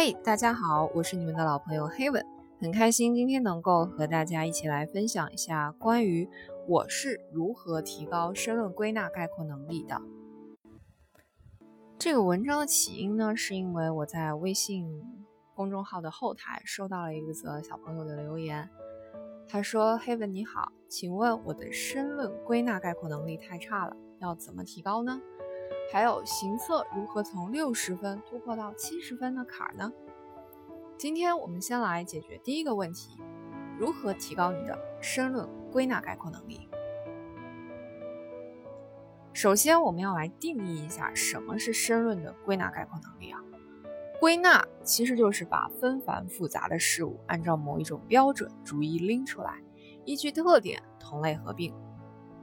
嘿，大家好，我是你们的老朋友黑文，很开心今天能够和大家一起来分享一下关于我是如何提高申论归纳概括能力的。这个文章的起因呢，是因为我在微信公众号的后台收到了一则小朋友的留言，他说：“黑文你好，请问我的申论归纳概括能力太差了，要怎么提高呢？”还有行测如何从六十分突破到七十分的坎呢？今天我们先来解决第一个问题：如何提高你的申论归纳概括能力？首先，我们要来定义一下什么是申论的归纳概括能力啊？归纳其实就是把纷繁复杂的事物按照某一种标准逐一拎出来，依据特点同类合并。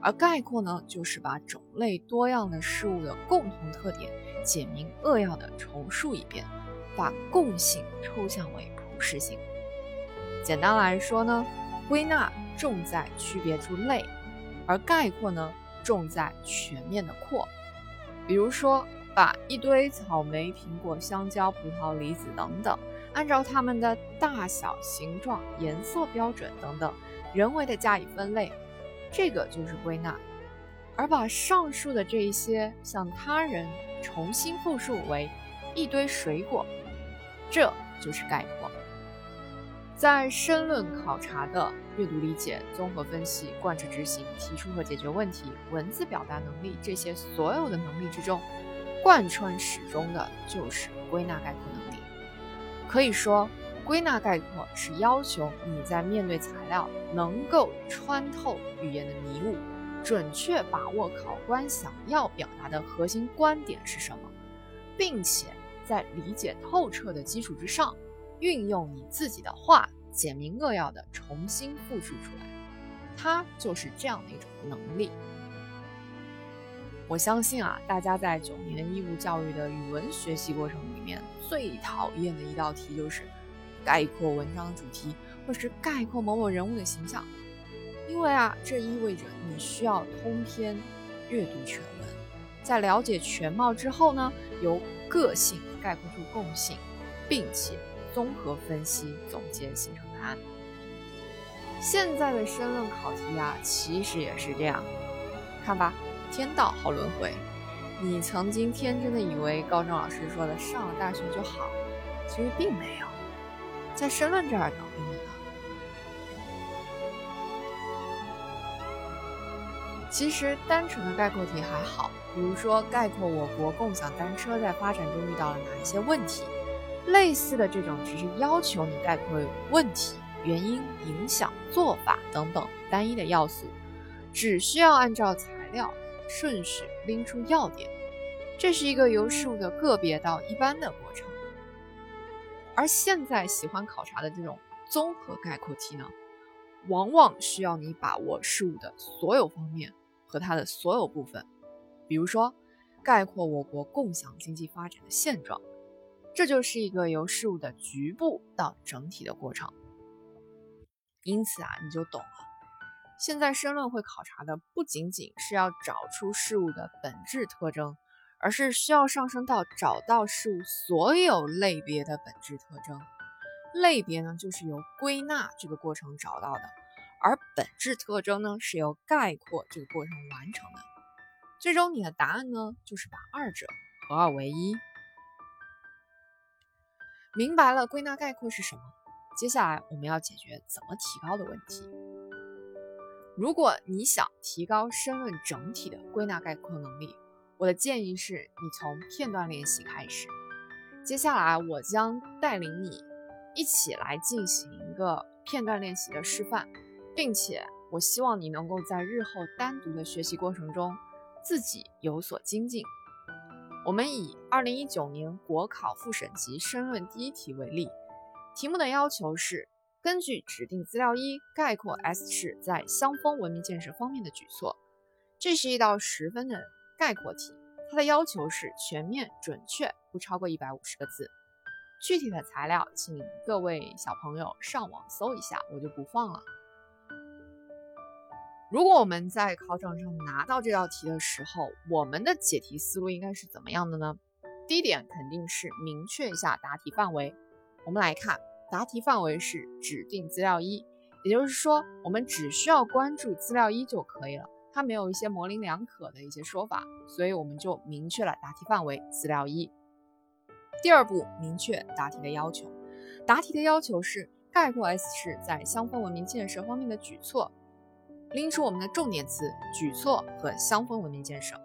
而概括呢，就是把种类多样的事物的共同特点简明扼要的重述一遍，把共性抽象为普适性。简单来说呢，归纳重在区别出类，而概括呢重在全面的扩。比如说，把一堆草莓、苹果、香蕉、葡萄、梨子等等，按照它们的大小、形状、颜色标准等等，人为的加以分类。这个就是归纳，而把上述的这一些向他人重新复述为一堆水果，这就是概括。在申论考察的阅读理解、综合分析、贯彻执行、提出和解决问题、文字表达能力这些所有的能力之中，贯穿始终的就是归纳概括能力。可以说。归纳概括是要求你在面对材料能够穿透语言的迷雾，准确把握考官想要表达的核心观点是什么，并且在理解透彻的基础之上，运用你自己的话简明扼要的重新复述出来，它就是这样的一种能力。我相信啊，大家在九年义务教育的语文学习过程里面，最讨厌的一道题就是。概括文章的主题，或是概括某某人物的形象，因为啊，这意味着你需要通篇阅读全文，在了解全貌之后呢，由个性概括出共性，并且综合分析总结形成答案。现在的申论考题啊，其实也是这样，看吧，天道好轮回。你曾经天真的以为高中老师说的上了大学就好，其实并没有。在申论这儿等你呢。其实单纯的概括题还好，比如说概括我国共享单车在发展中遇到了哪一些问题，类似的这种只是要求你概括问题、原因、影响、做法等等单一的要素，只需要按照材料顺序拎出要点，这是一个由事物的个别到一般的过程。而现在喜欢考察的这种综合概括题呢，往往需要你把握事物的所有方面和它的所有部分。比如说，概括我国共享经济发展的现状，这就是一个由事物的局部到整体的过程。因此啊，你就懂了。现在申论会考察的不仅仅是要找出事物的本质特征。而是需要上升到找到事物所有类别的本质特征，类别呢就是由归纳这个过程找到的，而本质特征呢是由概括这个过程完成的。最终你的答案呢就是把二者合二为一。明白了归纳概括是什么，接下来我们要解决怎么提高的问题。如果你想提高申论整体的归纳概括能力，我的建议是你从片段练习开始。接下来，我将带领你一起来进行一个片段练习的示范，并且我希望你能够在日后单独的学习过程中自己有所精进。我们以2019年国考复审级申论第一题为例，题目的要求是根据指定资料一概括 S 市在乡风文明建设方面的举措。这是一道十分的。概括题，它的要求是全面、准确，不超过一百五十个字。具体的材料，请各位小朋友上网搜一下，我就不放了。如果我们在考场上拿到这道题的时候，我们的解题思路应该是怎么样的呢？第一点肯定是明确一下答题范围，我们来看答题范围是指定资料一，也就是说，我们只需要关注资料一就可以了，它没有一些模棱两可的一些说法，所以我们就明确了答题范围资料一。第二步，明确答题的要求。答题的要求是概括 S 市在乡村文明建设方面的举措，拎出我们的重点词举措和乡村文明建设。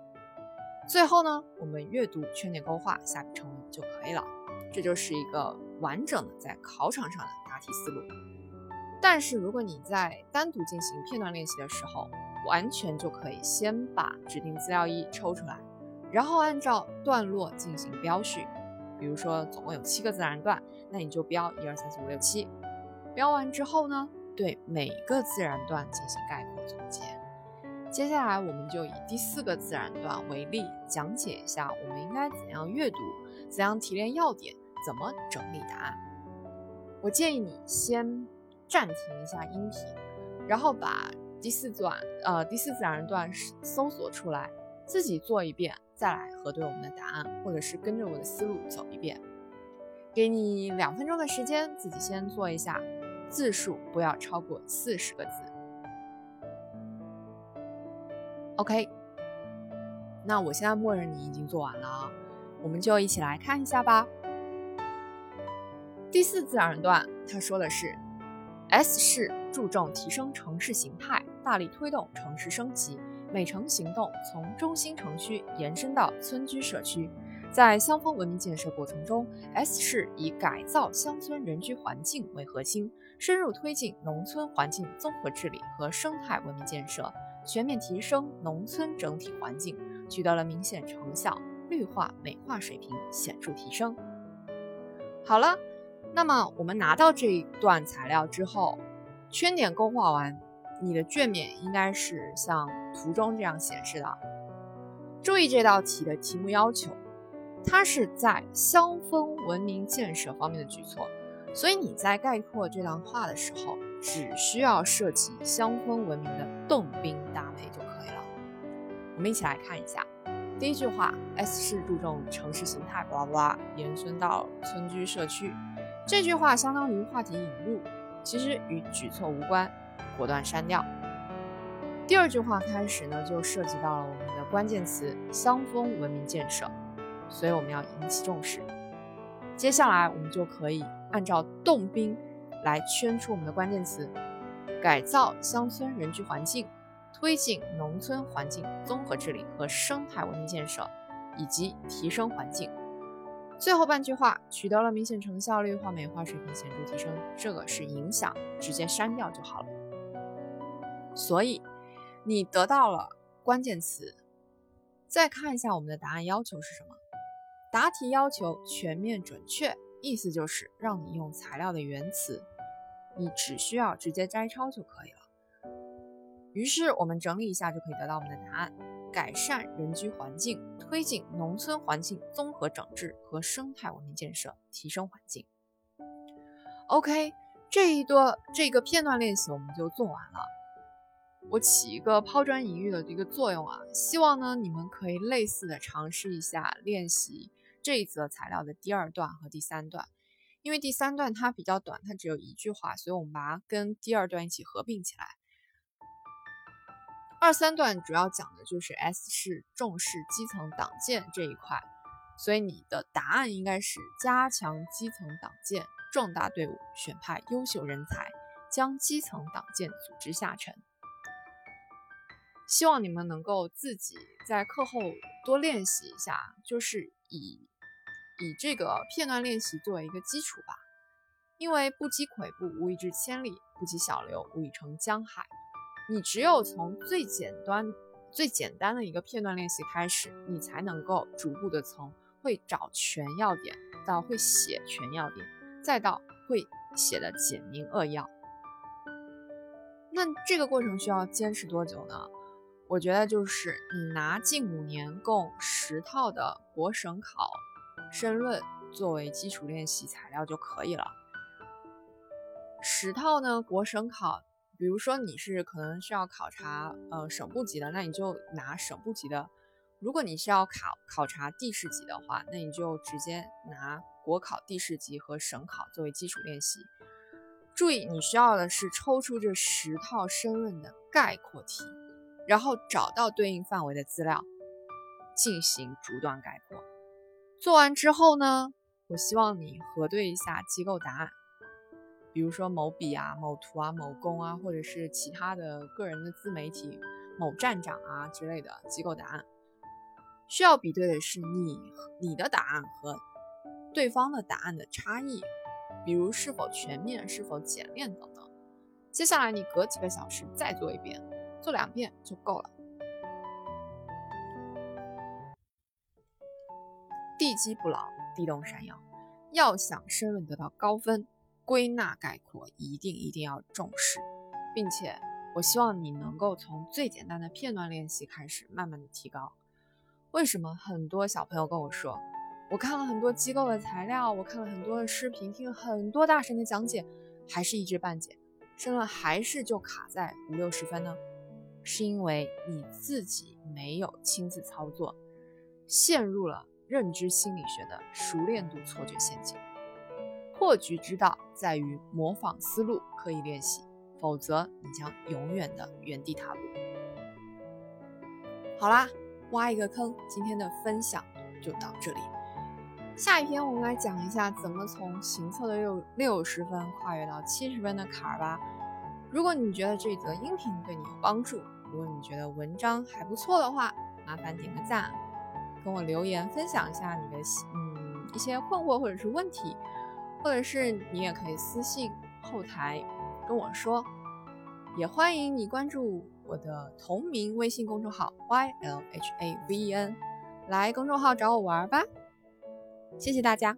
最后呢，我们阅读圈点勾画，下笔成文就可以了。这就是一个完整的在考场上的答题思路。但是如果你在单独进行片段练习的时候，完全就可以先把指定资料一抽出来，然后按照段落进行标序。比如说，总共有七个自然段，那你就标一二三四五六七。标完之后呢，对每个自然段进行概括总结。接下来，我们就以第四个自然段为例，讲解一下我们应该怎样阅读，怎样提炼要点，怎么整理答案。我建议你先暂停一下音频，然后把第四段，呃，第四自然段搜索出来，自己做一遍。再来核对我们的答案，或者是跟着我的思路走一遍。给你两分钟的时间，自己先做一下，字数不要超过四十个字。OK，那我现在默认你已经做完了啊，我们就一起来看一下吧。第四自然段，他说的是：S 市注重提升城市形态，大力推动城市升级。美城行动从中心城区延伸到村居社区，在乡村文明建设过程中，S 市以改造乡村人居环境为核心，深入推进农村环境综合治理和生态文明建设，全面提升农村整体环境，取得了明显成效，绿化美化水平显著提升。好了，那么我们拿到这一段材料之后，圈点勾画完。你的卷面应该是像图中这样显示的。注意这道题的题目要求，它是在乡村文明建设方面的举措，所以你在概括这段话的时候，只需要涉及乡村文明的动宾搭配就可以了。我们一起来看一下，第一句话，S 市注重城市形态，巴拉巴拉，延伸到村居社区。这句话相当于话题引入，其实与举措无关。果断删掉。第二句话开始呢，就涉及到了我们的关键词“乡风文明建设”，所以我们要引起重视。接下来我们就可以按照动宾来圈出我们的关键词：改造乡村人居环境，推进农村环境综合治理和生态文明建设，以及提升环境。最后半句话取得了明显成效，绿化美化水平显著提升，这个是影响，直接删掉就好了。所以，你得到了关键词。再看一下我们的答案要求是什么？答题要求全面准确，意思就是让你用材料的原词，你只需要直接摘抄就可以了。于是我们整理一下，就可以得到我们的答案：改善人居环境，推进农村环境综合整治和生态文明建设，提升环境。OK，这一段这个片段练习我们就做完了。我起一个抛砖引玉的一个作用啊，希望呢你们可以类似的尝试一下练习这一则材料的第二段和第三段，因为第三段它比较短，它只有一句话，所以我们把它跟第二段一起合并起来。二三段主要讲的就是 S 市重视基层党建这一块，所以你的答案应该是加强基层党建，壮大队伍，选派优秀人才，将基层党建组织下沉。希望你们能够自己在课后多练习一下，就是以以这个片段练习作为一个基础吧。因为不积跬步，无以至千里；不积小流，无以成江海。你只有从最简单、最简单的一个片段练习开始，你才能够逐步的从会找全要点到会写全要点，再到会写的简明扼要。那这个过程需要坚持多久呢？我觉得就是你拿近五年共十套的国省考申论作为基础练习材料就可以了。十套呢，国省考，比如说你是可能需要考察呃省部级的，那你就拿省部级的如果你是要考考察地市级的话，那你就直接拿国考地市级和省考作为基础练习。注意，你需要的是抽出这十套申论的概括题，然后找到对应范围的资料，进行逐段概括。做完之后呢，我希望你核对一下机构答案，比如说某笔啊、某图啊、某公啊，或者是其他的个人的自媒体某站长啊之类的机构答案。需要比对的是你你的答案和对方的答案的差异，比如是否全面、是否简练等等。接下来你隔几个小时再做一遍，做两遍就够了。地基不牢，地动山摇。要想申论得到高分，归纳概括一定一定要重视，并且我希望你能够从最简单的片段练习开始，慢慢的提高。为什么很多小朋友跟我说，我看了很多机构的材料，我看了很多的视频，听了很多大神的讲解，还是一知半解，申论还是就卡在五六十分呢？是因为你自己没有亲自操作，陷入了认知心理学的熟练度错觉陷阱。破局之道在于模仿思路，刻意练习，否则你将永远的原地踏步。好啦。挖一个坑，今天的分享就到这里。下一篇我们来讲一下怎么从行测的六六十分跨越到七十分的坎儿吧。如果你觉得这则音频对你有帮助，如果你觉得文章还不错的话，麻烦点个赞，跟我留言分享一下你的嗯一些困惑或者是问题，或者是你也可以私信后台跟我说。也欢迎你关注。我的同名微信公众号 Y L H A V N，来公众号找我玩吧，谢谢大家。